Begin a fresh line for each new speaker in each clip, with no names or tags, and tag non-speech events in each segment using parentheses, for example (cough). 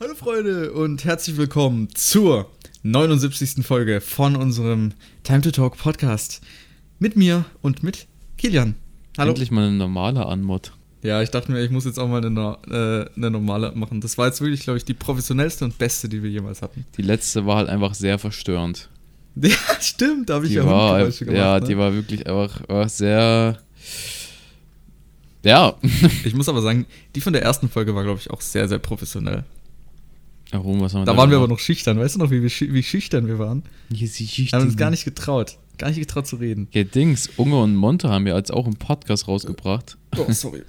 Hallo Freunde und herzlich willkommen zur 79. Folge von unserem Time to Talk Podcast. Mit mir und mit Kilian.
Hallo. Endlich mal eine normale Anmod.
Ja, ich dachte mir, ich muss jetzt auch mal eine, äh, eine normale machen. Das war jetzt wirklich, glaube ich, die professionellste und beste, die wir jemals hatten.
Die letzte war halt einfach sehr verstörend. (laughs)
Ja, stimmt, da habe ich
die
ja
war, gemacht. Ja, ne? die war wirklich einfach, einfach sehr. Ja.
ich muss aber sagen, die von der ersten Folge war, glaube ich, auch sehr, sehr professionell.
Warum? Was haben
wir da, da waren wir aber noch schüchtern. Weißt du noch, wie, wir, wie schüchtern wir waren?
Ja, sie schüchtern.
Haben uns gar nicht getraut. Gar nicht getraut zu reden.
Ja, Dings, Unge und Monte haben wir jetzt auch im Podcast rausgebracht.
Oh, sorry.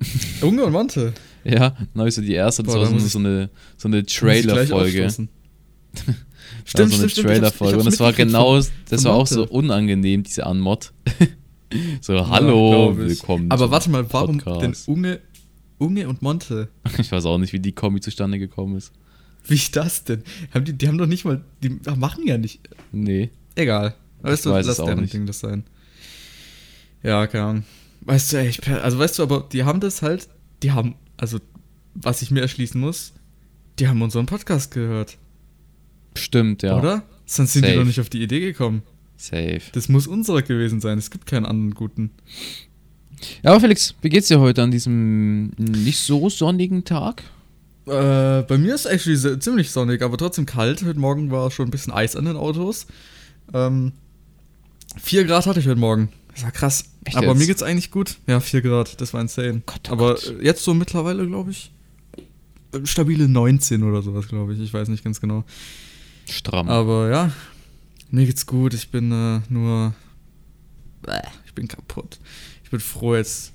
(laughs) Unge und Monte?
Ja, neu so die erste, das Boah, war so, so eine, so eine Trailer-Folge. (laughs)
Stimmt,
so eine Trailer-Folge. Und das war genau, das war auch so unangenehm, diese Anmod. (laughs) so, hallo, ja, willkommen.
Aber warte mal, warum Podcast. denn Unge, Unge und Monte?
Ich weiß auch nicht, wie die Kombi zustande gekommen ist.
Wie das denn? Haben die, die haben doch nicht mal, die machen ja nicht.
Nee.
Egal. Weißt
ich du,
lass
deren
Ding das sein. Ja, keine Ahnung. Weißt du, ey, ich, also weißt du, aber die haben das halt, die haben, also, was ich mir erschließen muss, die haben unseren Podcast gehört.
Stimmt, ja.
Oder? Sonst sind Safe. die doch nicht auf die Idee gekommen.
Safe.
Das muss unserer gewesen sein. Es gibt keinen anderen guten.
Ja, aber Felix, wie geht's dir heute an diesem nicht so sonnigen Tag?
Äh, bei mir ist es actually ziemlich sonnig, aber trotzdem kalt. Heute Morgen war schon ein bisschen Eis an den Autos. Ähm, 4 Grad hatte ich heute Morgen. Das war krass. Echt aber jetzt? mir geht's eigentlich gut. Ja, 4 Grad, das war insane. Gott, oh aber Gott. jetzt so mittlerweile, glaube ich, stabile 19 oder sowas, glaube ich. Ich weiß nicht ganz genau.
Stramm.
Aber ja, mir geht's gut. Ich bin äh, nur. Bäh, ich bin kaputt. Ich bin froh, jetzt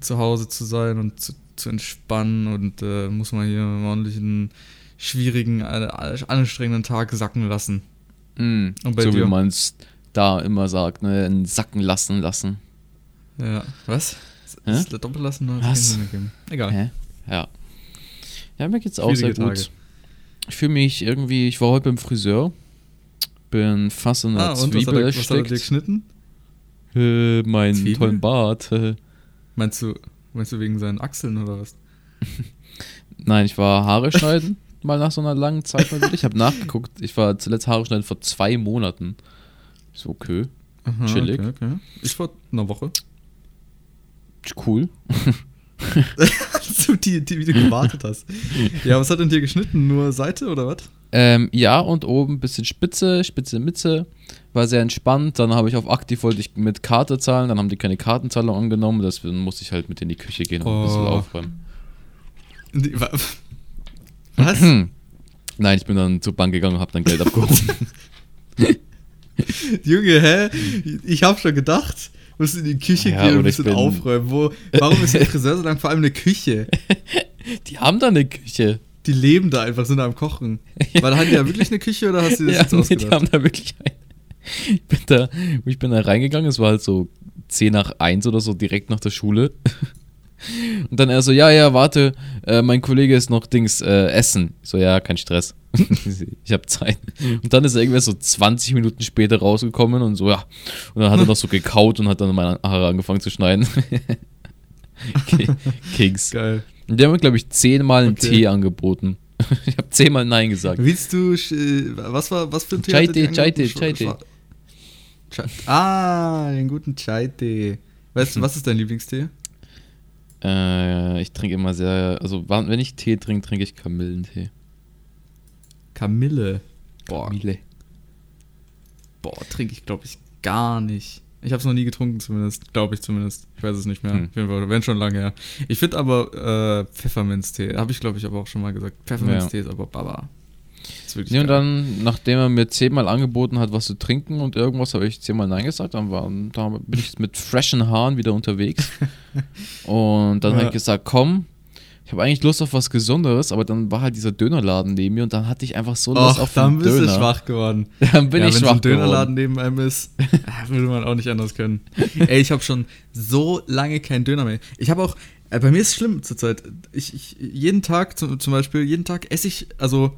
zu Hause zu sein und zu zu entspannen und äh, muss man hier einen ordentlichen, schwierigen, anstrengenden Tag sacken lassen.
Mm, so dir? wie man es da immer sagt, ne? Einen Sacken lassen lassen.
Ja, was?
Hä?
Ist das Doppellassen oder
was?
Egal.
Hä? Ja. Ja, mir geht's auch Schwierige sehr gut. Tage. Ich fühle mich irgendwie, ich war heute beim Friseur, bin fast in der ah, Zwiebel was hat, er, was hat er dir
geschnitten?
Äh, meinen tollen Bart. (laughs)
Meinst du Meinst du wegen seinen Achseln oder was? (laughs)
Nein, ich war Haare schneiden, (laughs) mal nach so einer langen Zeit mal wieder. Ich habe nachgeguckt, ich war zuletzt Haare schneiden vor zwei Monaten. So, okay. Aha, Chillig.
Okay, okay. Ich vor einer Woche.
Cool. (laughs)
so die, die, wie du gewartet hast. Ja, was hat denn dir geschnitten? Nur Seite oder was?
Ähm, ja, und oben ein bisschen Spitze, Spitze, Mitte. War sehr entspannt. Dann habe ich auf aktiv wollte ich mit Karte zahlen. Dann haben die keine Kartenzahlung angenommen. Deswegen musste ich halt mit in die Küche gehen und oh. ein bisschen oh. aufräumen.
Was? (clears throat)
Nein, ich bin dann zur Bank gegangen und habe dann Geld abgehoben. (laughs)
Junge, hä? Ich habe schon gedacht, musst in die Küche ja, gehen und ein bisschen aufräumen. Wo, warum ist der Friseur so lang vor allem eine Küche? (laughs)
Die haben da eine Küche
die leben da einfach, sind da am Kochen. Ja. Weil haben die ja wirklich eine Küche oder hast du das ja, jetzt nee, ausgedacht?
die haben da wirklich eine. Ich bin da, ich bin da reingegangen, es war halt so 10 nach 1 oder so, direkt nach der Schule. Und dann er so, ja, ja, warte, äh, mein Kollege ist noch Dings äh, essen. Ich so, ja, kein Stress. (laughs) ich habe Zeit. Und dann ist er irgendwer so 20 Minuten später rausgekommen und so, ja. Und dann hat er noch so gekaut und hat dann meine Haare angefangen zu schneiden. (laughs) Kings.
Geil.
Die haben mir, glaube ich, zehnmal einen okay. Tee angeboten. (laughs) ich habe zehnmal Nein gesagt.
Willst du, äh, was war, was für ein Tee?
Chai Tee, Chai Tee, Chai Tee.
Ah, den guten Chai Tee. Weißt du, was ist dein Lieblingstee?
Äh, ich trinke immer sehr, also wenn ich Tee trinke, trinke ich Kamillentee.
Kamille?
Boah. Kamille.
Boah, trinke ich, glaube ich, gar nicht. Ich habe es noch nie getrunken, zumindest. Glaube ich zumindest. Ich weiß es nicht mehr. Hm. Auf jeden Fall, wenn schon lange her. Ich finde aber äh, Pfefferminztee, habe ich glaube ich aber auch schon mal gesagt. Pfefferminztee ja. ist aber Baba.
Ist ja, und dann, nachdem er mir zehnmal angeboten hat, was zu trinken und irgendwas, habe ich zehnmal Nein gesagt. Dann, war, dann bin ich mit freshen Haaren wieder unterwegs. (laughs) und dann ja. habe ich gesagt, komm, ich habe eigentlich Lust auf was Gesunderes, aber dann war halt dieser Dönerladen neben mir und dann hatte ich einfach so Lust
Och,
auf
Döner. dann bist du schwach geworden. (laughs)
Dann bin
ja,
ich schwach
geworden. Wenn ein Dönerladen neben einem ist, (laughs) würde man auch nicht anders können. Ey, ich habe schon so lange keinen Döner mehr. Ich habe auch, äh, bei mir ist es schlimm zurzeit. Ich, ich, jeden Tag zum, zum Beispiel, jeden Tag esse ich, also,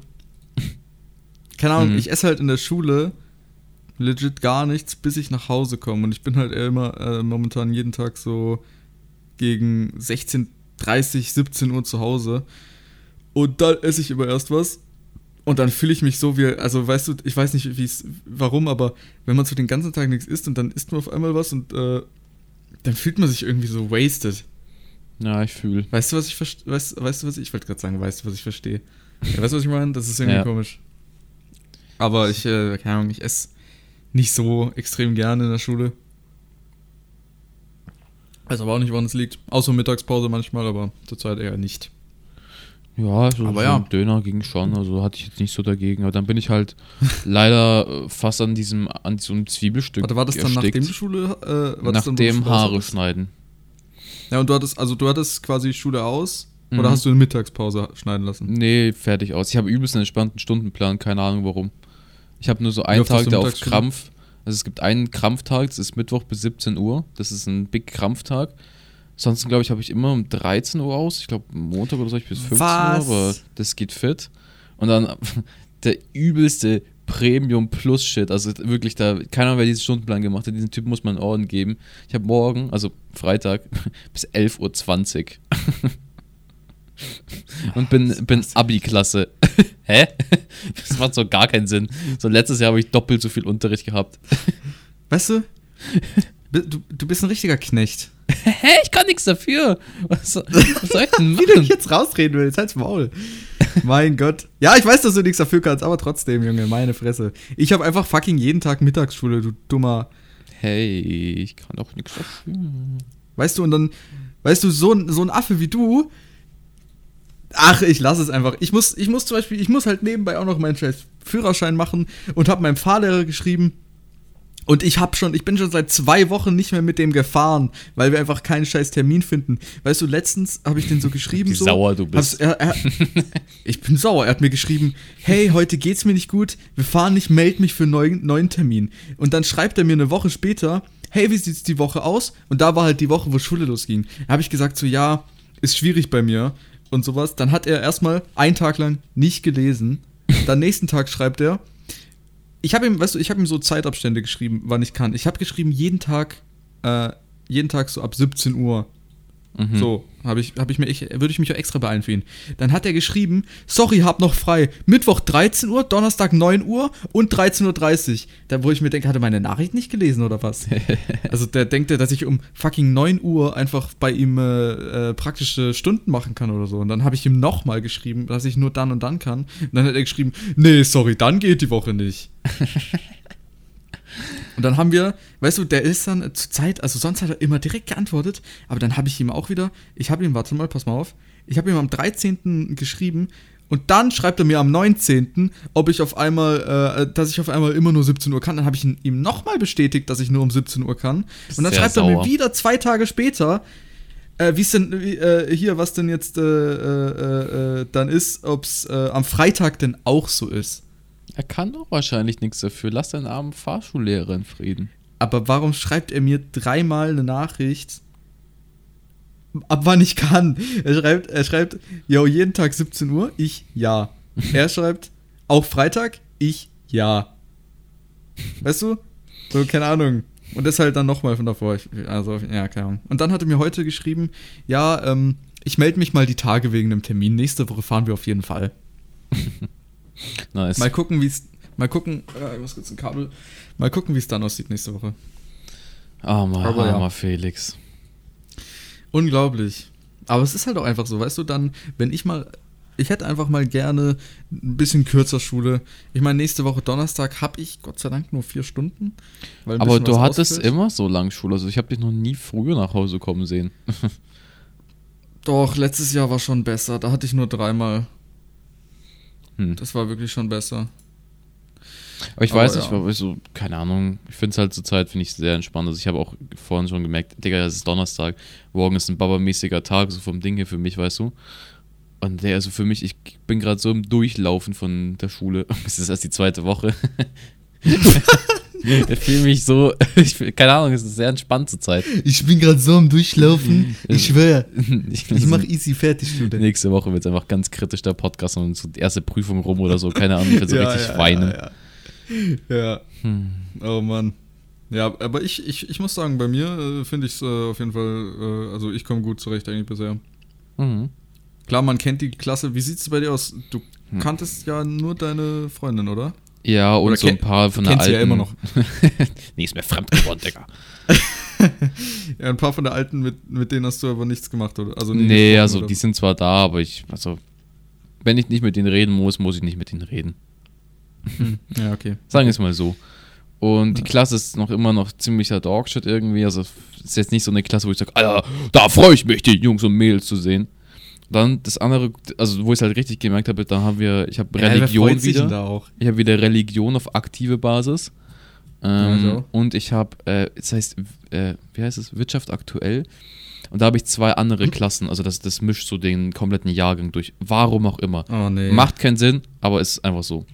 keine Ahnung, mhm. ich esse halt in der Schule legit gar nichts, bis ich nach Hause komme. Und ich bin halt immer äh, momentan jeden Tag so gegen 16 30, 17 Uhr zu Hause. Und dann esse ich immer erst was. Und dann fühle ich mich so wie, also weißt du, ich weiß nicht, wie es, warum, aber wenn man so den ganzen Tag nichts isst und dann isst man auf einmal was und äh, dann fühlt man sich irgendwie so wasted.
Ja, ich fühle.
Weißt du, was ich verstehe? Weißt, weißt du, was ich, ich wollte gerade sagen, weißt du, was ich verstehe? Ja, weißt du, was ich meine? Das ist irgendwie
Ja.
komisch. Aber ich, äh, keine Ahnung, ich esse nicht so extrem gerne in der Schule. Weiß aber auch nicht, woran es liegt. Außer Mittagspause manchmal, aber zurzeit eher nicht.
Ja, so,
Aber
so
ja.
Döner ging schon, also hatte ich jetzt nicht so dagegen. Aber dann bin ich halt (laughs) leider äh, fast an diesem, an einem Zwiebelstück
Warte, war das dann
erstickt.
nachdem die Schule, äh, war das
Nach
dann, wo du
dem
Schule
Haare schneiden.
Ja, und du hattest, also du hattest quasi Schule aus
Mhm.
oder hast du eine Mittagspause schneiden lassen?
Nee, fertig aus. Ich habe übelst einen entspannten Stundenplan, keine Ahnung warum. Ich habe nur so einen Tag, der auf? Krampf. Also es gibt einen Krampftag, das ist Mittwoch bis 17 Uhr. Das ist ein Big Krampftag. Sonst, glaube ich, habe ich immer um 13 Uhr aus. Ich glaube, Montag oder so ich bis 15
Was?
Uhr, aber das geht fit. Und dann (laughs) der übelste Premium Plus Shit. Also wirklich, da, keine Ahnung, wer diesen Stundenplan gemacht hat. Diesen Typ muss man einen Orden geben. Ich habe morgen, also Freitag, (laughs) bis 11.20 Uhr. (laughs) Und bin, bin Abi-Klasse. (laughs) Hä? Das macht so gar keinen Sinn. So letztes Jahr habe ich doppelt so viel Unterricht gehabt.
Weißt du? (laughs) Du, du bist ein richtiger Knecht.
Hä? Ich kann nichts dafür. Was, soll- was soll ich denn (laughs)
Wie du
machen?
jetzt rausreden willst, halt's Maul. mein Gott. Ja, ich weiß, dass du nichts dafür kannst, aber trotzdem, Junge, meine Fresse. Ich habe einfach fucking jeden Tag Mittagsschule, du dummer.
Hey, ich kann doch nichts dafür.
Weißt du, und dann, weißt du, so so ein Affe wie du. Ach, ich lass es einfach. Ich muss, ich muss zum Beispiel, ich muss halt nebenbei auch noch meinen scheiß Führerschein machen und habe meinem Fahrlehrer geschrieben. Und ich hab schon, ich bin schon seit zwei Wochen nicht mehr mit dem gefahren, weil wir einfach keinen scheiß Termin finden. Weißt du, letztens habe ich den so geschrieben.
Wie
so,
sauer du bist.
Er, er, (laughs) ich bin sauer. Er hat mir geschrieben, hey, heute geht's mir nicht gut, wir fahren nicht, meld mich für einen neuen, neuen Termin. Und dann schreibt er mir eine Woche später, hey, wie sieht's die Woche aus? Und da war halt die Woche, wo Schule losging. Da habe ich gesagt, so, ja, ist schwierig bei mir und sowas. Dann hat er erstmal einen Tag lang nicht gelesen. Dann nächsten Tag schreibt er, ich habe ihm, weißt du, ich habe ihm so Zeitabstände geschrieben, wann ich kann. Ich habe geschrieben, jeden Tag, äh, jeden Tag so ab 17 Uhr.
Mhm.
So, habe ich, hab ich mir, ich, würde ich mich auch extra beeilen für ihn. Dann hat er geschrieben, sorry, hab noch frei. Mittwoch 13 Uhr, Donnerstag 9 Uhr und 13.30 Uhr. Da, wo ich mir denke, hat er meine Nachricht nicht gelesen oder was? (laughs) also der denkt, ja, dass ich um fucking 9 Uhr einfach bei ihm äh, äh, praktische Stunden machen kann oder so. Und dann habe ich ihm nochmal geschrieben, dass ich nur dann und dann kann. Und dann hat er geschrieben, nee, sorry, dann geht die Woche nicht. (laughs) Und dann haben wir, weißt du, der ist dann zur Zeit, also sonst hat er immer direkt geantwortet, aber dann habe ich ihm auch wieder, ich habe ihm, warte mal, pass mal auf, ich habe ihm am 13. geschrieben und dann schreibt er mir am 19., ob ich auf einmal, äh, dass ich auf einmal immer nur 17 Uhr kann. Dann habe ich ihn, ihm nochmal bestätigt, dass ich nur um 17 Uhr kann. Und dann
Sehr
schreibt er mir
sauer.
wieder zwei Tage später, äh, wie es denn, äh, hier, was denn jetzt äh, äh, äh, dann ist, ob es am Freitag denn auch so ist.
Er kann doch wahrscheinlich nichts dafür. Lass deinen armen Fahrschullehrer in Frieden.
Aber warum schreibt er mir dreimal eine Nachricht, ab wann ich kann? Er schreibt, er schreibt, yo, jeden Tag 17 Uhr, ich ja. Er (laughs) schreibt, auch Freitag, ich ja. Weißt du? So, keine Ahnung. Und das halt dann nochmal von davor. Ich, also, ja, keine Ahnung. Und dann hat er mir heute geschrieben, ja, ähm, ich melde mich mal die Tage wegen einem Termin. Nächste Woche fahren wir auf jeden Fall. (laughs)
Nice.
Mal gucken, wie es. Mal gucken, äh, ich muss kurz ein Kabel. Mal gucken, wie es dann aussieht nächste Woche.
armer,
Aber ja.
armer Felix.
Unglaublich. Aber es ist halt auch einfach so, weißt du, dann, wenn ich mal, ich hätte einfach mal gerne ein bisschen kürzer Schule. Ich meine, nächste Woche Donnerstag habe ich Gott sei Dank nur vier Stunden.
Aber du hattest
ausfällt.
immer so lang Schule. Also ich habe dich noch nie früher nach Hause kommen sehen.
Doch, letztes Jahr war schon besser. Da hatte ich nur dreimal.
Hm.
Das war wirklich schon besser.
Aber ich weiß nicht,
ja.
weil so, keine Ahnung. Ich finde es halt zur Zeit, finde ich sehr entspannt. Also ich habe auch vorhin schon gemerkt, Digga, es ist Donnerstag. Morgen ist ein babamäßiger Tag, so vom Ding her für mich, weißt du. Und der, also für mich, ich bin gerade so im Durchlaufen von der Schule. (laughs) Es ist erst die zweite Woche. (laughs) (laughs) ich fühle mich so, (laughs) ich, keine Ahnung, es ist sehr entspannt zur Zeit.
Ich bin gerade so am Durchlaufen. (laughs) Ich schwöre.
Ich,
Ich mache easy fertig, Schule.
Nächste Woche wird es einfach ganz kritisch, der Podcast und so die erste Prüfung rum oder so, keine Ahnung, ich werde so richtig weinen.
Ja, ja. ja.
Hm.
Oh Mann. Ja, aber ich, ich, ich muss sagen, bei mir äh, finde ich es äh, auf jeden Fall, äh, also ich komme gut zurecht eigentlich bisher.
Mhm.
Klar, man kennt die Klasse. Wie sieht's bei dir aus? Du
Hm.
kanntest ja nur deine Freundin, oder?
Ja, und
Oder
so ein paar von der alten.
ja immer noch. (laughs)
nee, ist mir fremd geworden, Digga. (laughs)
Ja, ein paar von der alten, mit, mit denen hast du aber nichts gemacht, oder? Also
Nee,
gesprochen,
also
oder?
die sind zwar da, aber ich, also, wenn ich nicht mit denen reden muss, muss ich nicht mit denen reden.
Ja, okay. (laughs)
Sagen wir es mal so. Und die. Klasse ist noch immer noch ziemlicher Dogshit irgendwie. Also ist jetzt nicht so eine Klasse, wo ich sage, Alter, da freue ich mich, die Jungs und Mädels zu sehen. Dann das andere, also wo ich es halt richtig gemerkt habe, da haben wir, ich habe
Ja,
Religion
denn
wieder.
da auch?
Ich habe wieder Religion auf aktive Basis.
Ja,
Ähm,
auch.
und ich habe, äh, das heißt, äh, wie heißt es, Wirtschaft aktuell. Und da habe ich zwei andere
Hm.
Klassen, also das, das mischt so den kompletten Jahrgang durch. Warum auch immer.
Oh, nee.
Macht keinen Sinn, aber es ist einfach so.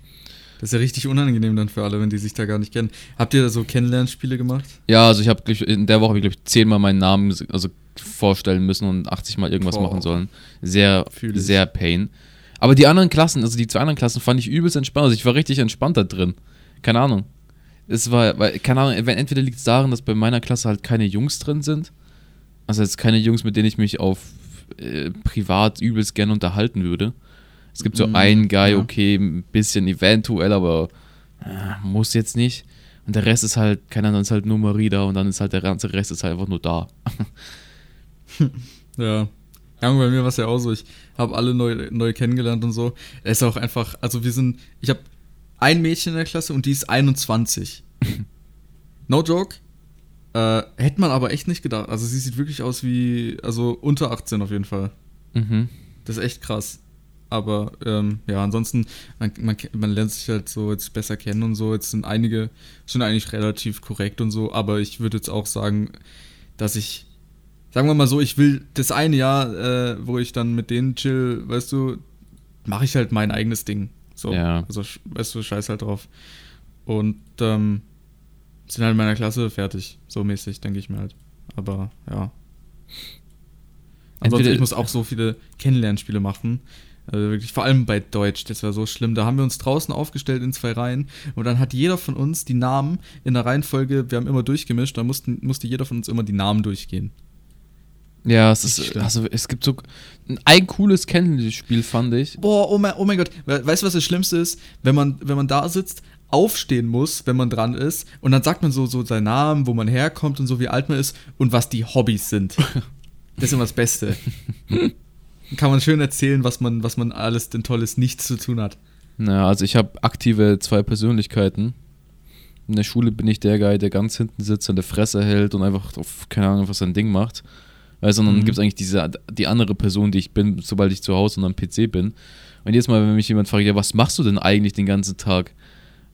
Das ist ja richtig unangenehm dann für alle, wenn die sich da gar nicht kennen. Habt ihr da so Kennenlernspiele gemacht?
Ja, also ich habe in der Woche, glaube ich, zehnmal meinen Namen also vorstellen müssen und 80 Mal irgendwas
Boah.
machen sollen. Sehr, sehr pain. Aber die anderen Klassen, also die zwei anderen Klassen, fand ich übelst entspannt. Also ich war richtig entspannt da drin. Keine Ahnung. Es war, weil, keine Ahnung, wenn, entweder liegt es daran, dass bei meiner Klasse halt keine Jungs drin sind. Also jetzt keine Jungs, mit denen ich mich auf äh, privat übelst gerne unterhalten würde. Es gibt so
Mm,
einen Guy,
ja.
okay, ein bisschen eventuell, aber äh, muss jetzt nicht. Und der Rest ist halt, keine Ahnung, ist halt nur Marie da und dann ist halt der ganze Rest ist halt einfach nur da. (laughs)
Ja. Ja, bei mir war es ja auch so. Ich habe alle neu, neu kennengelernt und so. Er ist auch einfach, also wir sind, ich habe ein Mädchen in der Klasse und die ist 21. (laughs) no joke. Äh, hätte man aber echt nicht gedacht. Also sie sieht wirklich aus wie, also unter 18 auf jeden Fall.
Mhm.
Das ist echt krass. Aber ähm, ja, ansonsten, man, man, man lernt sich halt so jetzt besser kennen und so. Jetzt sind einige schon eigentlich relativ korrekt und so, aber ich würde jetzt auch sagen, dass ich, sagen wir mal so, ich will das eine Jahr, äh, wo ich dann mit denen chill, weißt du, mache ich halt mein eigenes Ding. So,
Ja.
also weißt du, scheiß halt drauf. Und ähm, sind halt in meiner Klasse fertig, so mäßig, denke ich mir halt. Aber ja. Ansonsten,
Entweder-
ich muss auch so viele Kennenlernspiele machen. Also wirklich, vor allem bei Deutsch, das war so schlimm. Da haben wir uns draußen aufgestellt in zwei Reihen und dann hat jeder von uns die Namen in der Reihenfolge, wir haben immer durchgemischt, da mussten, musste jeder von uns immer die Namen durchgehen.
Ja, es ist,
schlimm.
also es gibt so ein cooles Kennenspiel, fand ich.
Boah, oh mein, oh mein Gott. We- Weißt du, was das Schlimmste ist? Wenn man, wenn man da sitzt, aufstehen muss, wenn man dran ist, und dann sagt man so, so seinen Namen, wo man herkommt und so, wie alt man ist und was die Hobbys sind. (laughs) Das ist immer das Beste. (laughs) Kann man schön erzählen, was man, was man alles denn Tolles nichts zu tun hat.
Na, also ich habe aktive zwei Persönlichkeiten. In der Schule bin ich der Guy, der ganz hinten sitzt und der Fresse hält und einfach auf, keine Ahnung, was sein Ding macht. Weißt du, und dann
Mhm.
gibt es eigentlich diese, die andere Person, die ich bin, sobald ich zu Hause und am PC bin. Und jedes Mal, wenn mich jemand fragt, ja, was machst du denn eigentlich den ganzen Tag?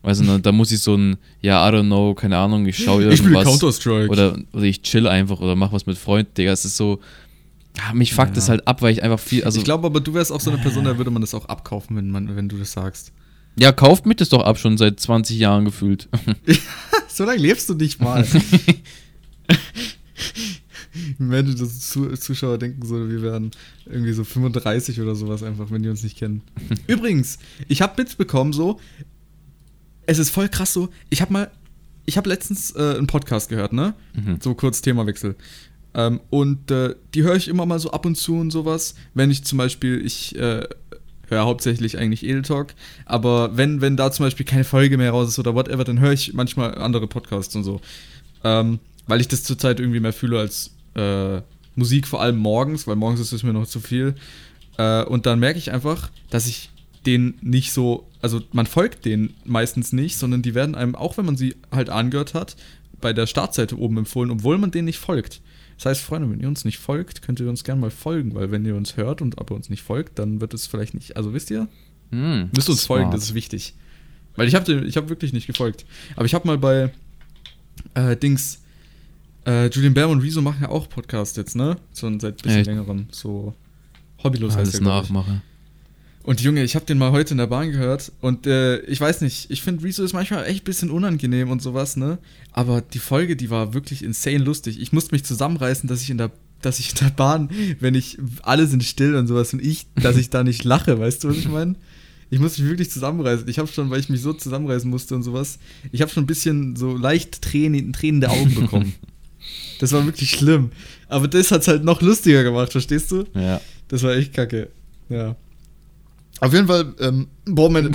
Weißt du, dann, dann muss ich so ein, ja, I don't know, keine Ahnung, ich schaue
Ich spiele
irgendwas.
Counter-Strike.
oder, oder ich chill einfach oder mach was mit Freunden, Digga. Es ist so, ja, mich fuckt
Ja.
das halt ab, weil ich einfach viel, also,
ich glaube aber, du wärst auch so eine Person, da würde man das auch abkaufen, wenn, man, wenn du das sagst.
ja, kauft mich das doch ab, schon seit 20 Jahren gefühlt. (laughs)
So lange lebst du nicht mal. (laughs) Wenn das Zu Zuschauer denken so, wir wären irgendwie so 35 oder sowas einfach, wenn die uns nicht kennen. (laughs) Übrigens, ich habe mitbekommen so, es ist voll krass so, ich habe mal, ich habe letztens äh, einen Podcast gehört, ne?
Mhm.
So kurz Themawechsel. Ähm, und äh, die höre ich immer mal so ab und zu und sowas, wenn ich zum Beispiel, ich äh, höre hauptsächlich eigentlich Edel aber wenn, wenn da zum Beispiel keine Folge mehr raus ist oder whatever, dann höre ich manchmal andere Podcasts und so. Ähm, weil ich das zurzeit irgendwie mehr fühle als äh, Musik, vor allem morgens, weil morgens ist es mir noch zu viel. Äh, und dann merke ich einfach, dass ich den nicht so, also man folgt denen meistens nicht, sondern die werden einem, auch wenn man sie halt angehört hat, bei der Startseite oben empfohlen, obwohl man denen nicht folgt. Das heißt, Freunde, wenn ihr uns nicht folgt, könnt ihr uns gerne mal folgen, weil wenn ihr uns hört und aber uns nicht folgt, dann wird es vielleicht nicht, also wisst ihr,
Hm,
müsst uns folgen,
smart.
das ist wichtig. Weil ich habe ich hab wirklich nicht gefolgt. Aber ich habe mal bei äh, Dings, äh, Julian Bam und Rezo machen ja auch Podcast jetzt, ne? So seit ein bisschen
Echt?
längerem. So hobbylos heißt
Alles
der, glaub ich. Und Junge, ich habe den mal heute in der Bahn gehört und äh, ich weiß nicht, ich finde Rezo ist manchmal echt ein bisschen unangenehm und sowas, ne? Aber die Folge, die war wirklich insane lustig. Ich musste mich zusammenreißen, dass ich in der dass ich in der Bahn, wenn ich alle sind still und sowas und ich, dass ich da nicht lache, weißt du, was ich meine? Ich muss mich wirklich zusammenreißen. Ich habe schon, weil ich mich so zusammenreißen musste und sowas, ich habe schon ein bisschen so leicht Tränen, tränende Augen bekommen. (laughs) das war wirklich schlimm. Aber das hat's halt noch lustiger gemacht, verstehst du?
Ja.
Das war echt kacke. Ja. Auf jeden Fall, ähm, boah, meine. (laughs)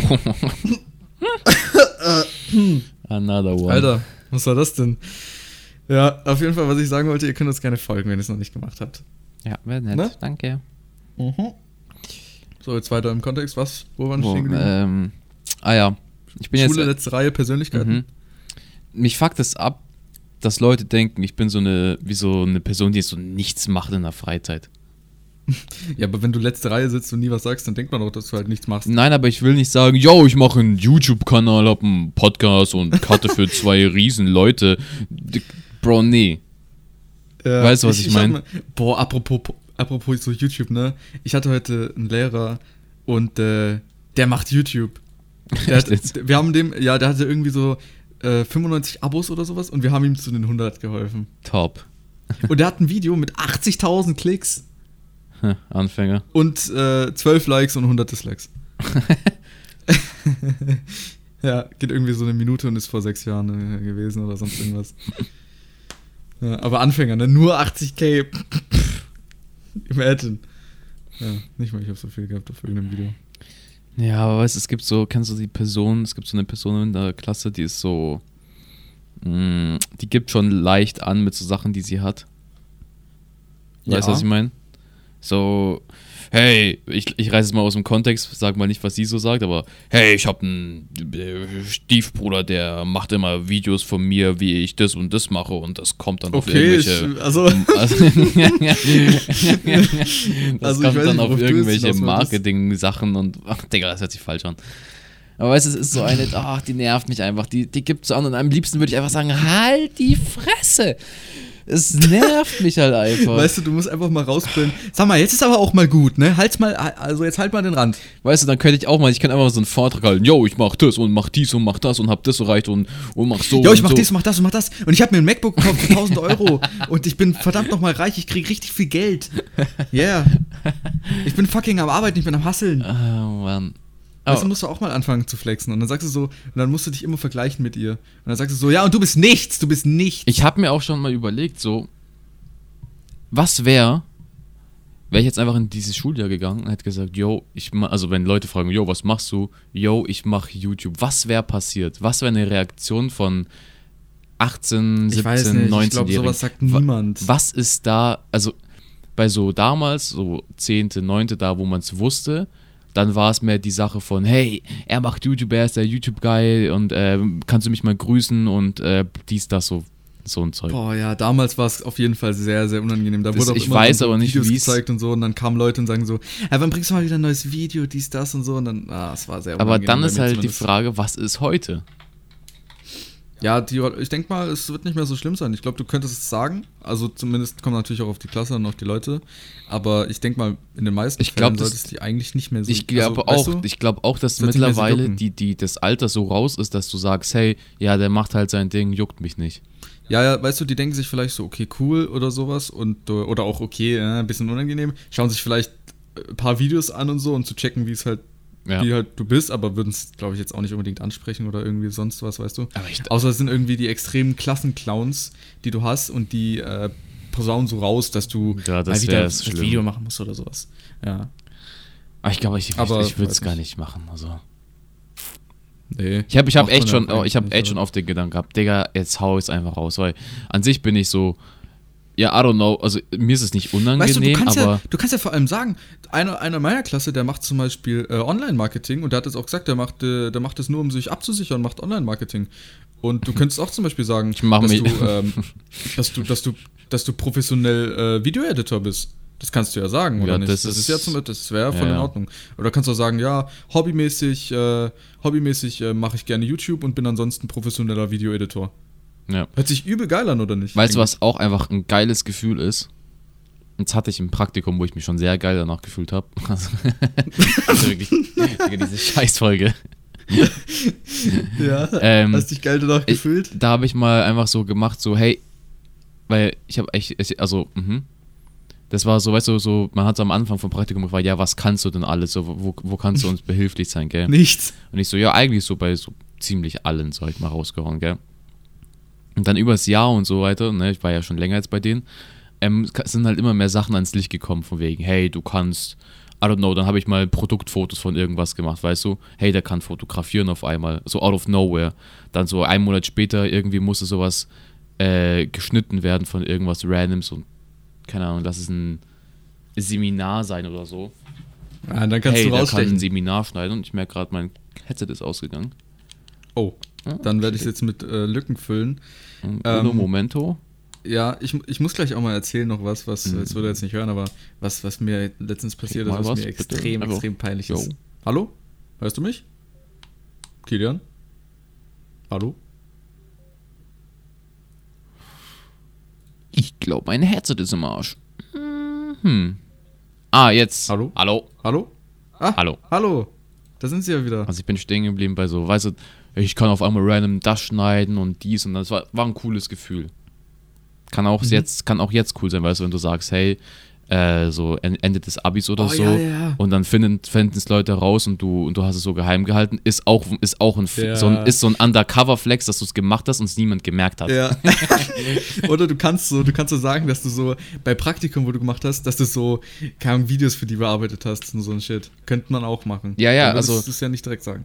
Another one.
Alter, was war das denn? Ja, auf jeden Fall, was ich sagen wollte, ihr könnt uns gerne folgen, wenn ihr es noch nicht gemacht habt.
Ja, wäre nett.
Ne?
Danke.
So, jetzt weiter im Kontext. Was? Wo waren wir stehen geblieben?
ähm, ah ja. Ich bin
Schule,
jetzt.
letzte Reihe, Persönlichkeiten.
Mhm. Mich fuckt es ab, dass Leute denken, ich bin so eine, wie so eine Person, die so nichts macht in der Freizeit.
Ja, aber wenn du letzte Reihe sitzt und nie was sagst, dann denkt man doch, dass du halt nichts machst.
Nein, aber ich will nicht sagen, yo, ich mache einen YouTube-Kanal, hab einen Podcast und cutte für zwei (laughs) riesen Leute. Bro, nee.
Ja,
Weißt du, was ich
hab
mein?
mal- Boah, apropos, apropos so YouTube, ne? Ich hatte heute einen Lehrer und äh, der macht YouTube. Der (laughs)
Echt jetzt?
hat, wir haben dem, ja, der hatte irgendwie so äh, 95 Abos oder sowas und wir haben ihm zu den 100 geholfen.
Top.
Und der hat ein Video mit 80.000 Klicks
Hm, (laughs) Anfänger.
und äh, 12 Likes und 100 Dislikes. (laughs) (laughs) ja, geht irgendwie so eine Minute und ist vor sechs Jahren äh, gewesen oder sonst irgendwas. ja, aber Anfänger, ne? Nur 80k. Imagine. Ja, nicht mal, ich habe so viel gehabt auf irgendeinem Video.
Ja, aber weißt du, es gibt so, kennst du die Person, es gibt so eine Person in der Klasse, die ist so, mh, die gibt schon leicht an mit so Sachen, die sie hat. Weißt du,
Ja.
was ich meine? So, hey, ich, ich reiße es mal aus dem Kontext, sag mal nicht, was sie so sagt, aber hey, ich habe einen äh, Stiefbruder, der macht immer Videos von mir, wie ich das und das mache und das kommt dann auf
Okay,
irgendwelche...
ich, also, (laughs)
Also, (laughs) das
Also
kommt dann
nicht,
auf irgendwelche. Marketing-Sachen und ach, Digga, das hört sich falsch an. Aber weißt du, es ist so eine, ach, die nervt mich einfach, die, die gibt so an und am liebsten würde ich einfach sagen, halt die Fresse. Es nervt mich halt einfach.
weißt du, du musst einfach mal rausbringen. Sag mal, jetzt ist aber auch mal gut, ne? Halt's mal, also jetzt halt mal den Rand.
Weißt du, dann könnte ich auch mal, ich könnte einfach mal so einen Vortrag halten, yo, ich mach das und mach dies und mach das und hab das erreicht und, und mach so
Jo, ich mach
so.
dies, mach das und mach das. Und ich habe mir ein MacBook gekauft für 1000 Euro. und ich bin verdammt nochmal reich. Ich krieg richtig viel Geld. Yeah. Ich bin fucking am Arbeiten, ich bin am Hasseln.
Oh, Mann.
Weißt du,
Oh,
musst du auch mal anfangen zu flexen. Und dann sagst du so, und dann musst du dich immer vergleichen mit ihr. Und dann sagst du so, ja, und du bist nichts, du bist nichts.
ich habe mir auch schon mal überlegt, so, was wäre, wäre ich jetzt einfach in dieses Schuljahr gegangen und hätte gesagt, yo, ich ma also wenn Leute fragen, yo, was machst du? Yo, ich mach YouTube. Was wäre passiert? Was wäre eine Reaktion von 18, 17, 19
Ich glaube, sowas sagt niemand.
Was ist da, also bei so damals, so 10., 9., da wo man es wusste, dann war es mehr die Sache von, hey, er macht YouTube, er ist der YouTube-Guy und äh, kannst du mich mal grüßen und äh, dies, das, so, so ein Zeug.
Boah, ja, damals war es auf jeden Fall sehr, sehr unangenehm. Da
Das-
wurde auch
ich
immer
weiß
so
aber nicht,
Videos
wie's-
gezeigt und so. Und dann kamen Leute und sagen so, ja, wann bringst du mal wieder ein neues Video, dies, das und so. Und dann, ah, es war sehr
Aber
unangenehm.
dann
bei
ist halt die
zumindest.
Frage, was ist heute?
Ja, die, ich denke mal, es wird nicht mehr so schlimm sein. Ich glaube, du könntest es sagen. Also zumindest kommt natürlich auch auf die Klasse und auf die Leute. Aber ich denke mal, in den meisten
Ich glaub,
Fällen
das-
solltest du die eigentlich nicht mehr so.
Ich glaube
also, weißt
auch,
du?
ich glaube auch, dass
so
mittlerweile die, die, das Alter so raus ist, dass du sagst, hey, ja, der macht halt sein Ding, juckt mich nicht.
Ja, ja, weißt du, die denken sich vielleicht so, okay, cool oder sowas. und äh, Oder auch, okay, äh, ein bisschen unangenehm. Schauen sich vielleicht ein paar Videos an und so, um zu checken, wie es halt,
Ja.
wie halt du bist. Aber würden es, glaube ich, jetzt auch nicht unbedingt ansprechen oder irgendwie sonst was, weißt du. Außer es sind irgendwie die extremen Klassenclowns, die du hast und die äh, posaunen so raus, dass du
Ja, das
mal wieder das
schlimm.
Video machen musst oder sowas. Ja.
aber ich glaube, ich,
Aber
ich, ich würde es gar
nicht.
machen. Also.
Nee.
Ich habe ich hab echt schon, ich hab echt schon oft den Gedanken gehabt, Digga, jetzt hau ich es einfach raus, weil an sich bin ich so, ja, I don't know, also mir ist es nicht unangenehm,
Weißt du, du kannst,
aber
ja, du kannst ja vor allem sagen, einer, einer meiner Klasse, der macht zum Beispiel äh, Online-Marketing und der hat es auch gesagt, der macht, äh, der macht es nur, um sich abzusichern, macht Online-Marketing. Und du könntest auch zum Beispiel sagen, dass,
mich-
du, ähm, (laughs) dass du, dass du, dass du professionell äh, Video-Editor bist. Das kannst du ja sagen, oder
Ja,
nicht?
das
Das, ist,
ist-
ja zum das wäre voll
Ja,
in
ja.
Ordnung. Oder kannst du auch sagen, ja, hobbymäßig, äh, hobbymäßig äh, mache ich gerne YouTube und bin ansonsten professioneller Video-Editor.
Ja.
Hört sich übel geil an, oder nicht?
Weißt du, was auch einfach ein geiles Gefühl ist? Das hatte ich im Praktikum, wo ich mich schon sehr geil danach gefühlt habe. (laughs) Also, (laughs) wirklich, diese Scheißfolge.
Ja,
Ähm,
hast dich geil danach
ich-
gefühlt?
Da habe ich mal einfach so gemacht, so, hey, weil ich habe echt, also, mhm. Das war so, weißt du, so, man hat so am Anfang vom Praktikum gefragt, ja, was kannst du denn alles? So, wo, wo kannst du uns behilflich sein, gell? (laughs)
Nichts.
Und ich so, ja, eigentlich so bei so ziemlich allen, so halt mal rausgehauen, gell? Und dann übers Jahr und so weiter, ne, ich war ja schon länger jetzt bei denen, ähm, sind halt immer mehr Sachen ans Licht gekommen, von wegen, hey, du kannst I don't know, dann habe ich mal Produktfotos von irgendwas gemacht, weißt du? Hey, der kann fotografieren auf einmal, so out of nowhere. Dann so einen Monat später irgendwie musste sowas äh, geschnitten werden von irgendwas Randoms und keine Ahnung, lass es ein Seminar sein oder so.
Ja, dann kannst
hey,
du
der kann ein
rausstechen.
Seminar schneiden und ich merke gerade, mein Headset ist ausgegangen.
Oh,
Ah,
dann werde ich es jetzt mit äh, Lücken füllen.
Ähm,
Ähm,
Uno Momento.
Ja, ich, ich muss gleich auch mal erzählen noch was, was,
Mhm.
das würde jetzt nicht hören, aber was, was mir letztens passiert ist, was,
was,
mir
bitte.
extrem,
Hallo.
extrem peinlich ist.
Jo.
Hallo? Hörst du mich? Kilian? Hallo?
Ich glaube, mein Headset ist im Arsch. Hm. Ah, jetzt.
Hallo?
Hallo.
Hallo? Ah,
Hallo.
Hallo. Da sind sie ja wieder.
Also ich bin stehen geblieben bei so, weißt du, ich kann auf einmal random das schneiden und dies und das war, war ein cooles Gefühl. Kann auch
Mhm.
jetzt, kann auch jetzt cool sein, weißt du, wenn du sagst, hey, äh, so en- Ende des Abis oder
Oh,
so
ja, ja.
und dann finden es Leute raus und du und du hast es so geheim gehalten, ist auch ist auch ein
Ja.
so ein ist so ein Undercover Flex, dass du es gemacht hast und es niemand gemerkt hat.
Ja. (laughs) (laughs) Oder du kannst so, du kannst so sagen, dass du so bei Praktikum, wo du gemacht hast, dass du so keine Ahnung, Videos für die bearbeitet hast und so ein Shit. Könnte man auch machen.
Ja, ja, also-
Das ist ja nicht direkt sagen.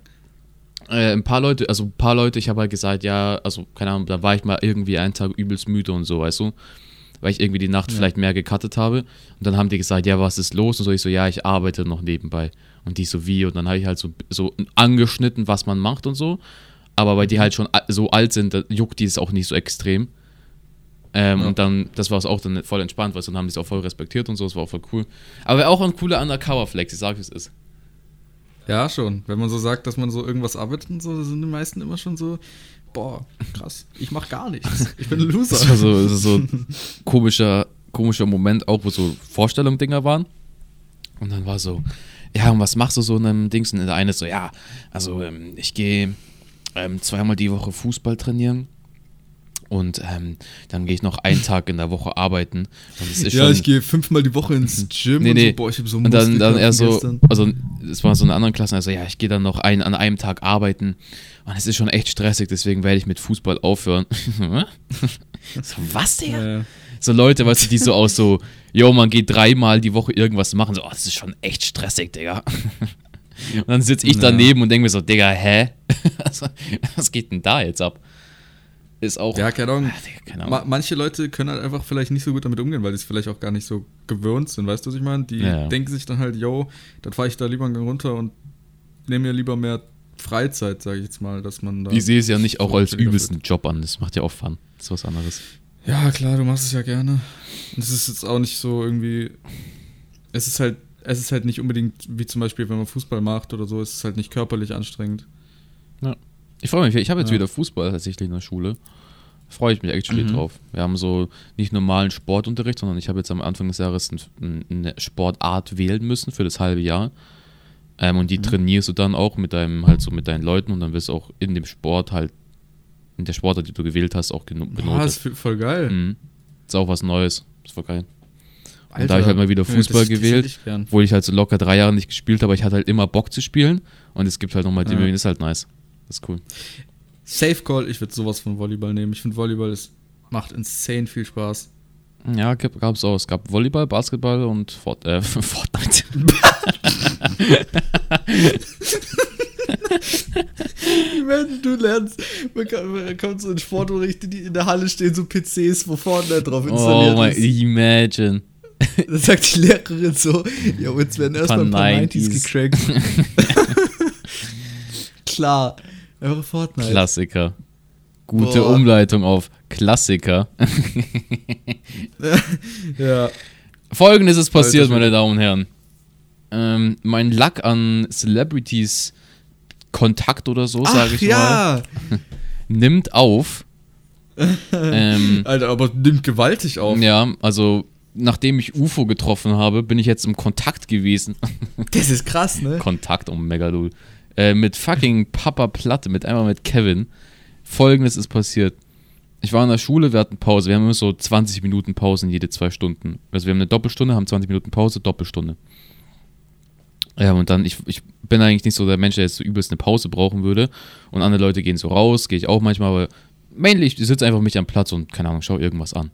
Äh, ein paar Leute, also ein paar Leute, ich habe halt gesagt, ja, also keine Ahnung, da war ich mal irgendwie einen Tag übelst müde und so, weißt du, weil ich irgendwie die Nacht
Ja.
vielleicht mehr gecuttet habe. Und dann haben die gesagt, ja, was ist los? Und so, ich so, ja, ich arbeite noch nebenbei. Und die so, wie? Und dann habe ich halt so, so angeschnitten, was man macht und so. Aber weil die halt schon so alt sind, juckt die es auch nicht so extrem. Ähm,
Ja.
Und dann, das war es auch dann voll entspannt, weil dann haben die es auch voll respektiert und so, das war auch voll cool. Aber auch ein cooler Undercover-Flex, ich sag, wie es ist.
Ja, schon. Wenn man so sagt, dass man so irgendwas arbeitet und so, sind die meisten immer schon so, boah, krass, ich mach gar nichts. Ich bin ein Loser.
Das war so, das ist so ein komischer, komischer Moment, auch wo so Vorstellung-Dinger waren. Und dann war so, ja, und was machst du so in einem Dings? Und der eine so, ja, also ähm, ich gehe ähm, zweimal die Woche Fußball trainieren. Und ähm, dann gehe ich noch einen (laughs) Tag in der Woche arbeiten.
Ja,
schon,
ich gehe fünfmal die Woche ins (laughs) Gym
Nee,
und
nee.
so, boah, ich hab so
und dann, dann er so,
gestern.
also es war so eine andere Klasse, also ja, ich gehe dann noch ein, an einem Tag arbeiten und es ist schon echt stressig, deswegen werde ich mit Fußball aufhören. (laughs) so, was, Digga?
Ja.
So Leute, weißt du, die so aus so, yo, man geht dreimal die Woche irgendwas machen, so, oh, das ist schon echt stressig, Digga. Und dann sitze ich
Ja.
daneben und denke mir so, Digga, hä? Also, was geht denn da jetzt ab? Ist auch.
Ja, keine Ahnung.
Ah, keine Ahnung.
manche Leute können halt einfach vielleicht nicht so gut damit umgehen, weil die es vielleicht auch gar nicht so gewöhnt sind, weißt du, was ich meine? Die
Ja.
denken sich dann halt, yo, dann fahre ich da lieber einen Gang runter und nehme mir lieber mehr Freizeit, sage ich jetzt mal, dass man da.
Ich sehe es ja nicht auch
so
als
chilliger
übelsten Job an. Das macht ja auch Fun. Das ist was anderes.
wird. Ja, klar, du machst es ja gerne. Und es ist jetzt auch nicht so irgendwie. Es ist halt, es ist halt nicht unbedingt wie zum Beispiel, wenn man Fußball macht oder so, es ist halt nicht körperlich anstrengend.
Ich freue mich. Ich habe jetzt
Ja.
wieder Fußball tatsächlich in der Schule. Freue ich mich actually
Mhm.
drauf. Wir haben so nicht normalen Sportunterricht, sondern ich habe jetzt am Anfang des Jahres ein, eine Sportart wählen müssen für das halbe Jahr. Ähm, und die
Mhm.
trainierst du dann auch mit deinem, halt so mit deinen Leuten und dann wirst du auch in dem Sport halt, in der Sportart, die du gewählt hast, auch geno-
Boah,
benotet.
ist voll- voll geil.
Mhm. Ist auch was Neues. Das war geil.
Alter.
da hab ich halt mal wieder
Ja,
Fußball
das- das
gewählt.
hätte ich.
Obwohl ich halt so locker drei Jahre nicht gespielt habe, aber ich hatte halt immer Bock zu spielen. Und es gibt halt nochmal die
Ja.
Möglichkeit, ist halt nice. Das ist cool.
Safe Call, ich würde sowas von Volleyball nehmen. Ich finde Volleyball ist, macht insane viel Spaß.
Ja, gab es auch. Es gab Volleyball, Basketball und Fort, äh, (laughs) Fortnite.
Wenn du lernst, man, kann, man kommt so in Sportunterricht, die in der Halle stehen so PCs, wo Fortnite drauf
Oh
installiert
my,
ist.
imagine. (laughs)
Da sagt die Lehrerin so, ja, jetzt werden erstmal ein paar 90s
90s.
gecrackt. (laughs) Klar, einfach Fortnite.
Klassiker. Gute
Boah.
Umleitung auf Klassiker. (laughs)
Ja.
Folgendes ist passiert, meine Damen und Herren. Ähm, mein Lack an Celebrities Kontakt oder so, sage ich mal,
ja. (laughs)
nimmt auf. (laughs) ähm,
Alter, aber nimmt gewaltig auf.
ja, also nachdem ich UFO getroffen habe, bin ich jetzt im Kontakt gewesen.
Das ist krass, ne?
Kontakt, um Megalul. Äh, mit fucking Papa Platte, mit einmal mit Kevin. Folgendes ist passiert. Ich war in der Schule, wir hatten Pause. Wir haben immer so 20 Minuten Pausen jede zwei Stunden. Also wir haben eine Doppelstunde, haben 20 Minuten Pause, Doppelstunde. Ja, und dann, ich, ich bin eigentlich nicht so der Mensch, der jetzt so übelst eine Pause brauchen würde. Und andere Leute gehen so raus, gehe ich auch manchmal, aber mainly, ich sitze einfach mich am Platz und, keine Ahnung, schau irgendwas an.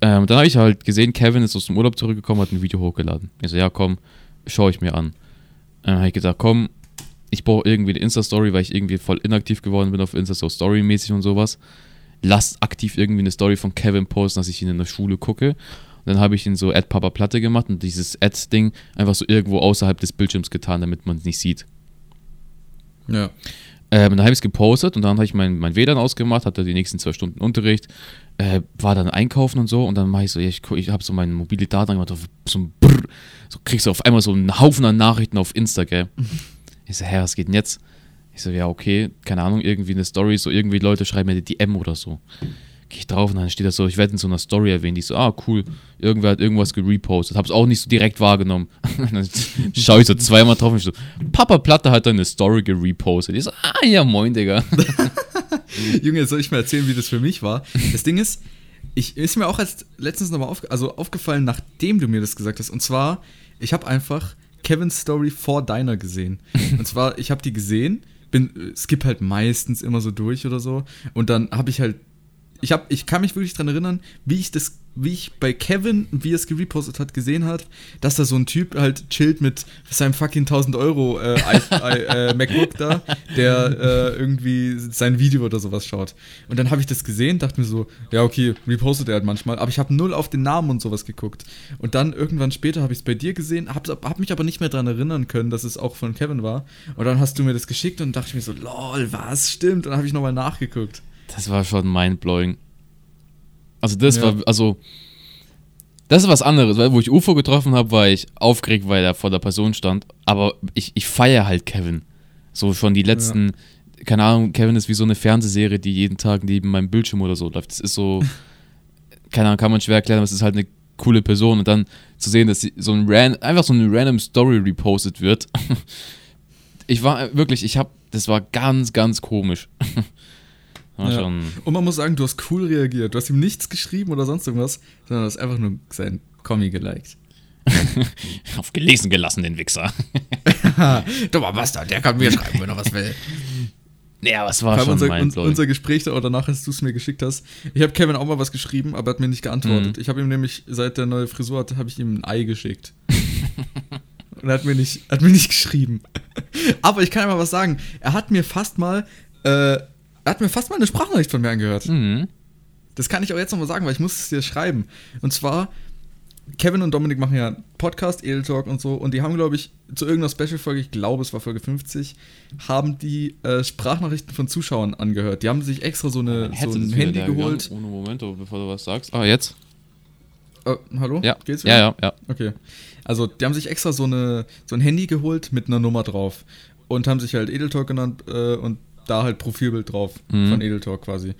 Ähm, dann habe ich halt gesehen, Kevin ist aus dem Urlaub zurückgekommen, hat ein Video hochgeladen. Ich so, ja, komm, schaue ich mir an. Dann habe ich gesagt, komm, ich brauche irgendwie eine Insta-Story, weil ich irgendwie voll inaktiv geworden bin auf Insta, so Story-mäßig und sowas. Lass aktiv irgendwie eine Story von Kevin posten, dass ich ihn in der Schule gucke. Und dann habe ich ihn so Ad Papa Platte gemacht und dieses Ad-Ding einfach so irgendwo außerhalb des Bildschirms getan, damit man es nicht sieht.
Ja.
Ähm, dann habe ich es gepostet und dann habe ich mein, mein WLAN ausgemacht, hatte die nächsten zwei Stunden Unterricht, äh, war dann einkaufen und so und dann mache ich so, ich, ich habe so meine mobile Daten gemacht, so ein Brrr, so kriegst du auf einmal so einen Haufen an Nachrichten auf Insta, gell? (laughs) Ich so, hä, was geht denn jetzt? Ich so, ja, okay, keine Ahnung, irgendwie eine Story, so irgendwie Leute schreiben mir eine DM oder so. Geh ich drauf und dann steht da so, ich werde in so einer Story erwähnt. Ich so, ah, cool, irgendwer hat irgendwas gerepostet. Hab's auch nicht so direkt wahrgenommen. (laughs) dann schaue ich so zweimal drauf und ich so, Papa Platte hat deine Story gerepostet. Ich so, ah, ja, moin, Digga. (laughs)
Junge, soll ich mal erzählen, wie das für mich war? Das Ding ist, ich, ist mir auch als letztens nochmal auf, also aufgefallen, nachdem du mir das gesagt hast. Und zwar, ich habe einfach Kevins Story vor deiner gesehen. Und zwar, ich habe die gesehen, bin, skip halt meistens immer so durch oder so. Und dann habe ich halt ich, hab, ich kann mich wirklich daran erinnern, wie ich das, wie ich bei Kevin, wie er es gerepostet hat, gesehen hat, dass da so ein Typ halt chillt mit seinem fucking 1000 Euro äh, äh, (laughs) MacBook da, der äh, irgendwie sein Video oder sowas schaut. Und dann habe ich das gesehen, dachte mir so, ja okay, repostet er halt manchmal, aber ich habe null auf den Namen und sowas geguckt. Und dann irgendwann später habe ich es bei dir gesehen, habe hab mich aber nicht mehr daran erinnern können, dass es auch von Kevin war. Und dann hast du mir das geschickt und dachte ich mir so, lol, was stimmt? Und dann habe ich nochmal nachgeguckt.
Das war schon mindblowing. Also das ja. war, also das ist was anderes, weil wo ich UFO getroffen habe, war ich aufgeregt, weil er vor der Person stand. Aber ich, ich feiere halt Kevin. So schon die letzten, ja. keine Ahnung, Kevin ist wie so eine Fernsehserie, die jeden Tag neben meinem Bildschirm oder so läuft. Das ist so, (laughs) keine Ahnung, kann man schwer erklären, aber es ist halt eine coole Person. Und dann zu sehen, dass so ein ran, einfach so eine random Story repostet wird. (laughs) ich war wirklich, ich habe, das war ganz, ganz komisch. (laughs)
Ja. Und man muss sagen, du hast cool reagiert. Du hast ihm nichts geschrieben oder sonst irgendwas, sondern du hast einfach nur sein Kommi geliked. (laughs)
Auf gelesen gelassen, den Wichser. (laughs)
Dummer Bastard, der kann mir schreiben, wenn er was will.
Ja, was war schon
unser, mein un, unser Gespräch da, oder danach, als du es mir geschickt hast. Ich habe Kevin auch mal was geschrieben, aber er hat mir nicht geantwortet. Mhm. Ich habe ihm nämlich, seit der neue Frisur hatte, habe ich ihm ein Ei geschickt. (laughs) Und er hat mir nicht, hat mir nicht geschrieben. aber ich kann ja mal was sagen. Er hat mir fast mal äh, hat mir fast mal eine Sprachnachricht von mir angehört. Mhm. Das kann ich auch jetzt nochmal sagen, weil ich muss es dir schreiben. Und zwar, Kevin und Dominik machen ja Podcast, Edel Talk und so. Und die haben, glaube ich, zu irgendeiner Special-Folge, ich glaube, es war Folge 50, haben die äh, Sprachnachrichten von Zuschauern angehört. Die haben sich extra so, eine, so ein Handy geholt.
Ohne Moment, bevor du was sagst. Ah, jetzt?
Uh, hallo?
Ja. Geht's wieder? Ja, ja, ja.
Okay. Also, die haben sich extra so, eine, so ein Handy geholt mit einer Nummer drauf. Und haben sich halt Edel Talk genannt äh, und da halt Profilbild drauf mhm. von Edeltalk quasi.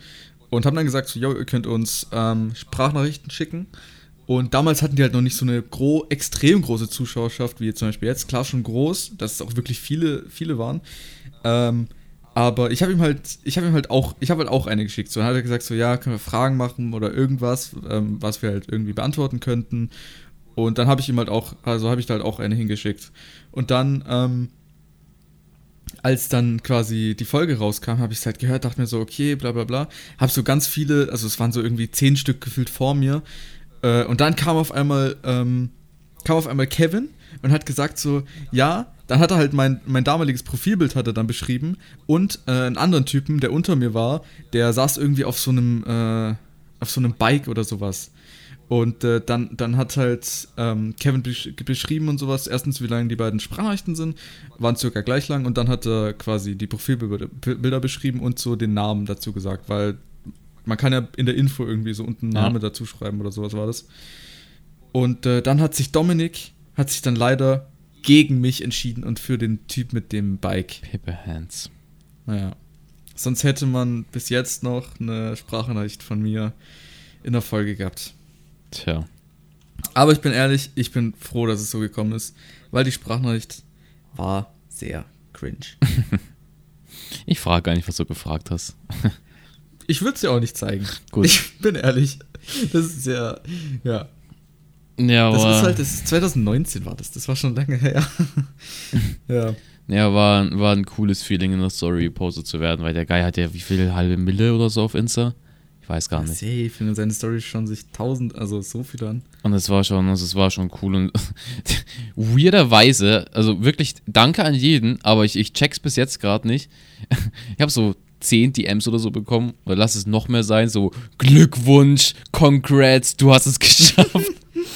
Und haben dann gesagt, so, yo, ihr könnt uns ähm, Sprachnachrichten schicken. Und damals hatten die halt noch nicht so eine gro extrem große Zuschauerschaft wie jetzt zum Beispiel jetzt. Klar schon groß, dass es auch wirklich viele, viele waren. Ähm, aber ich habe ihm halt, ich habe ihm halt auch, ich habe halt auch eine geschickt. So dann hat er gesagt, so ja, können wir Fragen machen oder irgendwas, ähm, was wir halt irgendwie beantworten könnten. Und dann habe ich ihm halt auch, also habe ich da halt auch eine hingeschickt. Und dann ähm, als dann quasi die Folge rauskam, habe ich es halt gehört, dachte mir so, okay, bla bla bla. Habe so ganz viele, also es waren so irgendwie zehn Stück gefühlt vor mir. Äh, und dann kam auf einmal, ähm, kam auf einmal Kevin und hat gesagt so, ja, dann hat er halt mein, mein damaliges Profilbild hat er dann beschrieben und äh, einen anderen Typen, der unter mir war, der saß irgendwie auf so einem, äh, auf so einem Bike oder sowas. Und äh, dann, dann hat halt ähm, Kevin besch beschrieben und sowas, erstens, wie lang die beiden Sprachnachrichten sind, waren circa gleich lang und dann hat er quasi die Profilbilder beschrieben und so den Namen dazu gesagt, weil man kann ja in der Info irgendwie so unten einen Name ja. dazu schreiben oder sowas war das. Und äh, dann hat sich Dominik, hat sich dann leider gegen mich entschieden und für den Typ mit dem Bike.
Paper Hands.
Naja. Sonst hätte man bis jetzt noch eine Sprachnachricht von mir in der Folge gehabt.
Tja.
Aber ich bin ehrlich, ich bin froh, dass es so gekommen ist, weil die Sprachnachricht war sehr cringe. (laughs)
ich frage gar nicht, was du gefragt hast. (laughs)
ich würde es dir auch nicht zeigen. Gut. Ich bin ehrlich. Das ist ja, ja.
Ja,
aber. Das ist halt, das ist 2019 war das, das war schon lange her. (laughs)
ja. Ja, war, war ein cooles Feeling in der Story gepostet zu werden, weil der Guy hat ja wie viel halbe Mille oder so auf Insta. Ich weiß gar
Ja,
nicht.
Safe, in seine Story schauen sich tausend, also so viel an.
Und es war schon, also es war schon cool und (laughs) weirderweise, also wirklich danke an jeden, aber ich, ich check's bis jetzt gerade nicht. (laughs) Ich habe so 10 DMs oder so bekommen, oder lass es noch mehr sein, so Glückwunsch, Congrats, du hast es (laughs) geschafft.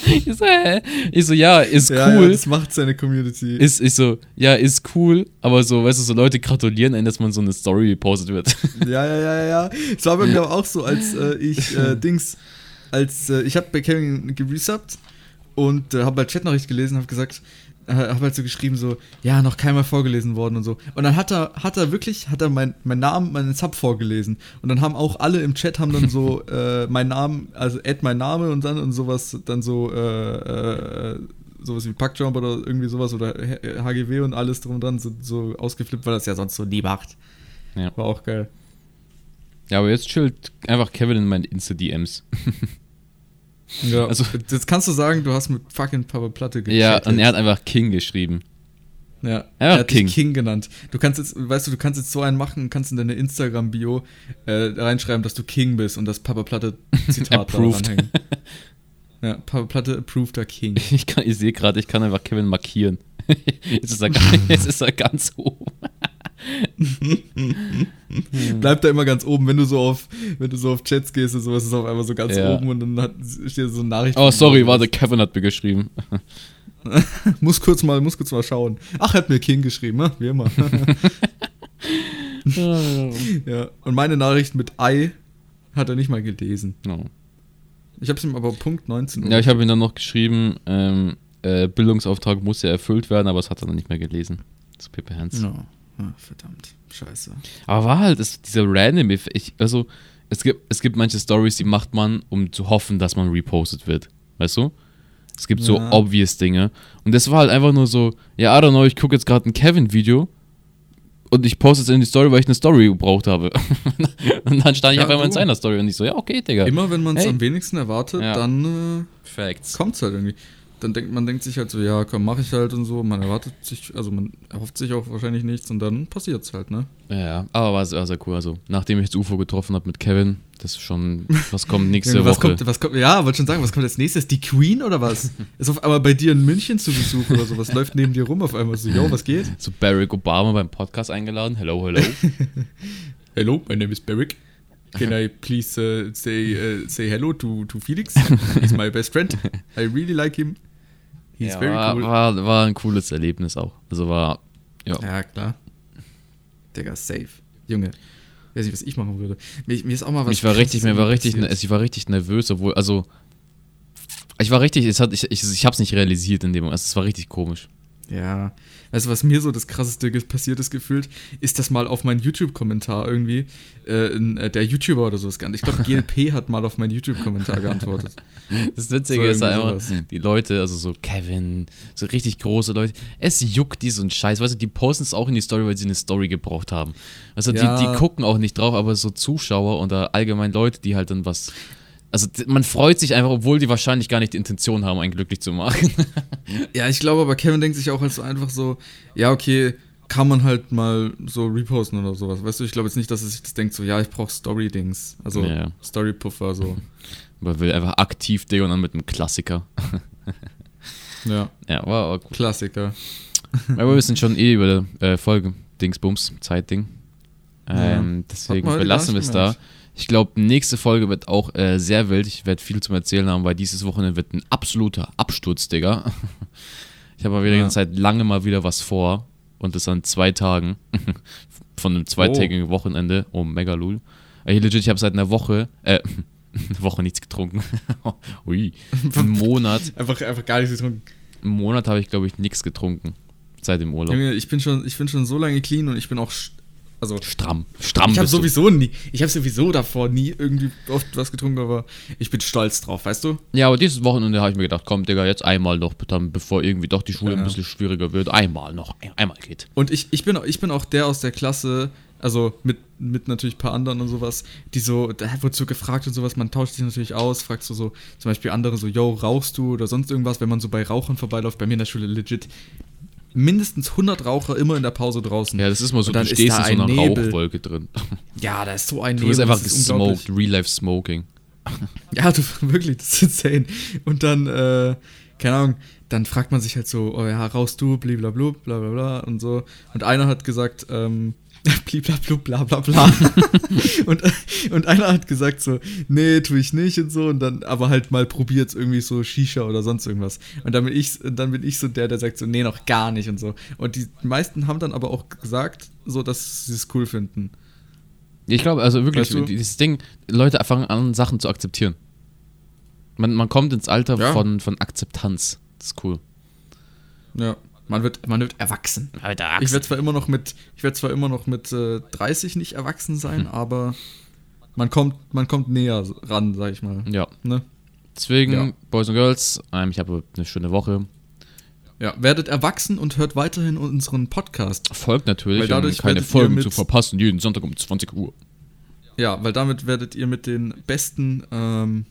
(laughs) ich so, hä? Ich so, ja, ist
Ja, ja,
cool.
das macht seine Community.
ist, ich so, ja, ist cool, aber so, weißt du, so Leute gratulieren einen, dass man so eine Story gepostet wird. (laughs)
Ja, ja, ja, ja. Es war bei mir aber auch so, als äh, ich äh, (laughs) Dings, als äh, ich habe bei Kevin geresubbt und äh, habe halt Chatnachricht gelesen, habe gesagt, äh, habe halt so geschrieben so, ja, noch keinmal vorgelesen worden und so. Und dann hat er, hat er wirklich, hat er mein, mein Namen, meinen Sub vorgelesen. Und dann haben auch alle im Chat haben dann so (laughs) äh, meinen Namen, also add mein Name und dann und sowas, dann so, äh, äh, sowas wie Packjump oder irgendwie sowas oder HGW und alles drum und dran so, so ausgeflippt, weil das ja sonst so nie macht.
Ja.
War auch geil.
Ja, aber jetzt chillt einfach Kevin in meinen Insta-DMs. (laughs)
Ja,
Also-
jetzt kannst du sagen, du hast mit fucking Papa Platte
Ja,
gechattet.
und er hat einfach King geschrieben.
ja, er hat
King.
King genannt. Du kannst jetzt, weißt du, du kannst jetzt so einen machen und kannst in deine Instagram-Bio äh, reinschreiben, dass du King bist und das Papa Platte Zitat da (laughs)
Approved.
ranhängen. Ja, Papa Platte approveder King. (laughs)
Ich, kann- ich sehe gerade, ich kann einfach Kevin markieren. (laughs) jetzt, ist er, jetzt ist er ganz oben. (laughs)
Bleibt da immer ganz oben, wenn du so auf, wenn du so auf Chats gehst und sowas ist auf einmal so ganz
Ja.
oben und dann hat, steht so eine Nachricht.
Oh, sorry, warte, Kevin hat mir geschrieben. (laughs)
Muss kurz mal, muss kurz mal schauen. Ach, hat mir King geschrieben, ne? Wie immer. (laughs) ja, und meine Nachricht mit Ei hat er nicht mal gelesen.
No.
Ich habe es ihm aber Punkt 19.
Ja, ich habe ihm dann noch geschrieben, ähm, äh, Bildungsauftrag muss ja erfüllt werden, aber es hat er dann nicht mehr gelesen. Zu Pippe Hans.
Ja. Ah, verdammt. Scheiße.
Aber war halt ist dieser random Effekt. Also, es gibt, es gibt manche Stories, die macht man, um zu hoffen, dass man repostet wird. Weißt du? Es gibt so
Ja.
obvious Dinge. Und das war halt einfach nur so, ja, I don't know, ich gucke jetzt gerade ein Kevin-Video und ich poste es in die Story, weil ich eine Story gebraucht habe. (laughs) und dann stand ich
Ja,
auf einmal in seiner Story und ich so, ja, okay, Digga.
Immer wenn man es
Hey.
am wenigsten erwartet,
Ja.
dann äh,
Facts.
kommt es halt irgendwie. Dann denkt man denkt sich halt so, ja, komm, mach ich halt und so. Man erwartet sich, also man erhofft sich auch wahrscheinlich nichts und dann passiert es halt, ne?
Ja, ja, aber war sehr, sehr cool. Also, nachdem ich das UFO getroffen habe mit Kevin, das ist schon, was kommt (laughs) nächste
was
Woche?
kommt, was kommt, ja, wollte schon sagen, was kommt als nächstes? Die Queen oder was? (laughs) Ist auf einmal bei dir in München zu Besuch oder so? Was läuft neben dir rum auf einmal so, yo, was geht?
So Barack Obama beim Podcast eingeladen. Hello, hello. (laughs)
Hello, my name is Beric. Can I please uh, say, uh, say hello to, to Felix? He's my best friend. I really like him. He's
ja,
very
war,
cool.
war, war ein cooles Erlebnis auch. Also war, ja.
Ja, klar. Digga, safe. Junge, weiß nicht, was ich machen würde. Mir, mir ist auch mal was.
ich war richtig, mir war richtig, also ich war richtig nervös, obwohl, also, ich war richtig, es hat, ich, ich, ich hab's nicht realisiert in dem Moment, also es war richtig komisch.
Ja. Weißt du, was mir so das krasseste passiert ist gefühlt, ist das mal auf meinen YouTube-Kommentar irgendwie, äh, äh, der YouTuber oder so ist gar nicht. Ich glaube, (laughs) GLP hat mal auf meinen YouTube-Kommentar geantwortet.
Das Witzige
So
ist einfach, die Leute, also so Kevin, so richtig große Leute, es juckt die so ein Scheiß, weißt du, die posten es auch in die Story, weil sie eine Story gebraucht haben. Also
Ja.
die, die gucken auch nicht drauf, aber so Zuschauer oder allgemein Leute, die halt dann was. Also man freut sich einfach, obwohl die wahrscheinlich gar nicht die Intention haben, einen glücklich zu machen. (laughs)
Ja, ich glaube aber, Kevin denkt sich auch halt so einfach so, ja, okay, kann man halt mal so reposten oder sowas. Weißt du, ich glaube jetzt nicht, dass er sich das denkt, so, ja, ich brauche Story-Dings. Also
Ja.
Story-Puffer, so. (laughs)
Man will einfach aktiv Digga und dann mit einem Klassiker. (laughs)
Ja,
Ja, war, war cool.
Klassiker.
Aber wir sind schon eh über der äh, Folge Dingsbums, Zeitding. Ähm, deswegen
man heute
belassen wir
nicht
es da.
gemerkt.
Ich glaube, nächste Folge wird auch äh, sehr wild. Ich werde viel zum Erzählen haben, weil dieses Wochenende wird ein absoluter Absturz, Digga. (laughs) Ich habe mal wieder
Ja.
seit lange mal wieder was vor. Und das an zwei Tagen. (laughs) Von einem zweitägigen Wochenende. Oh, mega lul. Ey, legit, ich habe seit einer Woche, äh, (laughs) eine Woche nichts getrunken. Ui. Einen Monat,
Einfach, einfach gar nichts getrunken.
einen Monat habe ich, glaube ich, nichts getrunken. Seit dem Urlaub.
Ich bin schon, ich bin schon so lange clean und ich bin auch, also
Stramm. Stramm
ich habe sowieso nie, ich habe sowieso davor nie irgendwie oft was getrunken, aber ich bin stolz drauf, weißt du?
Ja, aber dieses Wochenende habe ich mir gedacht, komm, Digga, jetzt einmal noch, bevor irgendwie doch die Schule
Ja.
ein bisschen schwieriger wird. Einmal noch, ein- einmal geht.
Und ich, ich, bin, ich bin auch der aus der Klasse, also mit, mit natürlich ein paar anderen und sowas, die so, da wird so gefragt und sowas, man tauscht sich natürlich aus, fragst du so, zum Beispiel andere so, yo, rauchst du oder sonst irgendwas, wenn man so bei Rauchern vorbeiläuft, bei mir in der Schule legit mindestens 100 Raucher immer in der Pause draußen.
Ja, das ist mal so, du stehst in so
ein
einer
Nebel.
Rauchwolke drin. (laughs)
Ja, da ist so ein
Du bist
Nebel,
einfach
das ist unglaublich.
gesmoked, Real-Life Smoking. (laughs)
Ja, du, wirklich, das ist insane. Und dann, äh, keine Ahnung, dann fragt man sich halt so, oh ja, rauchst du, blablabla, bla bla bla und so. Und einer hat gesagt, ähm, (laughs) blablabla, bla bla bla. und, und einer hat gesagt so, nee, tue ich nicht und so. Und dann aber halt mal probiert irgendwie so Shisha oder sonst irgendwas. Und dann bin ich, dann bin ich so der, der sagt so, nee, noch gar nicht und so. Und die meisten haben dann aber auch gesagt, so, dass sie es cool finden.
Ich glaube, also wirklich,
Weißt du?
dieses Ding, Leute fangen an, Sachen zu akzeptieren. Man, man kommt ins Alter
Ja.
von, von Akzeptanz. Das ist cool.
Ja. Man wird, man wird erwachsen. Ich werde zwar immer noch mit, ich werde zwar immer noch mit äh, 30 nicht erwachsen sein,
Hm.
aber man kommt, man kommt näher ran, sag ich mal.
Ja.
Ne?
Deswegen,
Ja.
Boys und Girls, ähm, ich habe eine schöne Woche.
Ja, werdet erwachsen und hört weiterhin unseren Podcast.
Folgt natürlich,
Weil dadurch
um keine Folgen zu verpassen, jeden Sonntag um 20 Uhr.
Ja, weil damit werdet ihr mit den besten, ähm,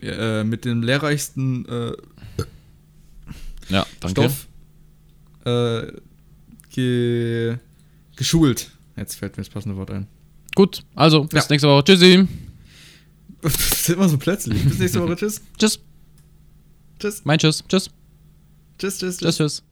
äh, mit dem lehrreichsten äh,
Ja, danke.
Stoff äh, ge geschult. Jetzt fällt mir das passende Wort ein.
Gut, also, bis
Ja.
nächste Woche. Tschüssi.
Das (laughs) ist immer so plötzlich. Bis nächste Woche. Tschüss.
Tschüss.
Tschüss.
Mein Tschüss. Tschüss.
Tschüss, tschüss, tschüss.
Tschüss, tschüss.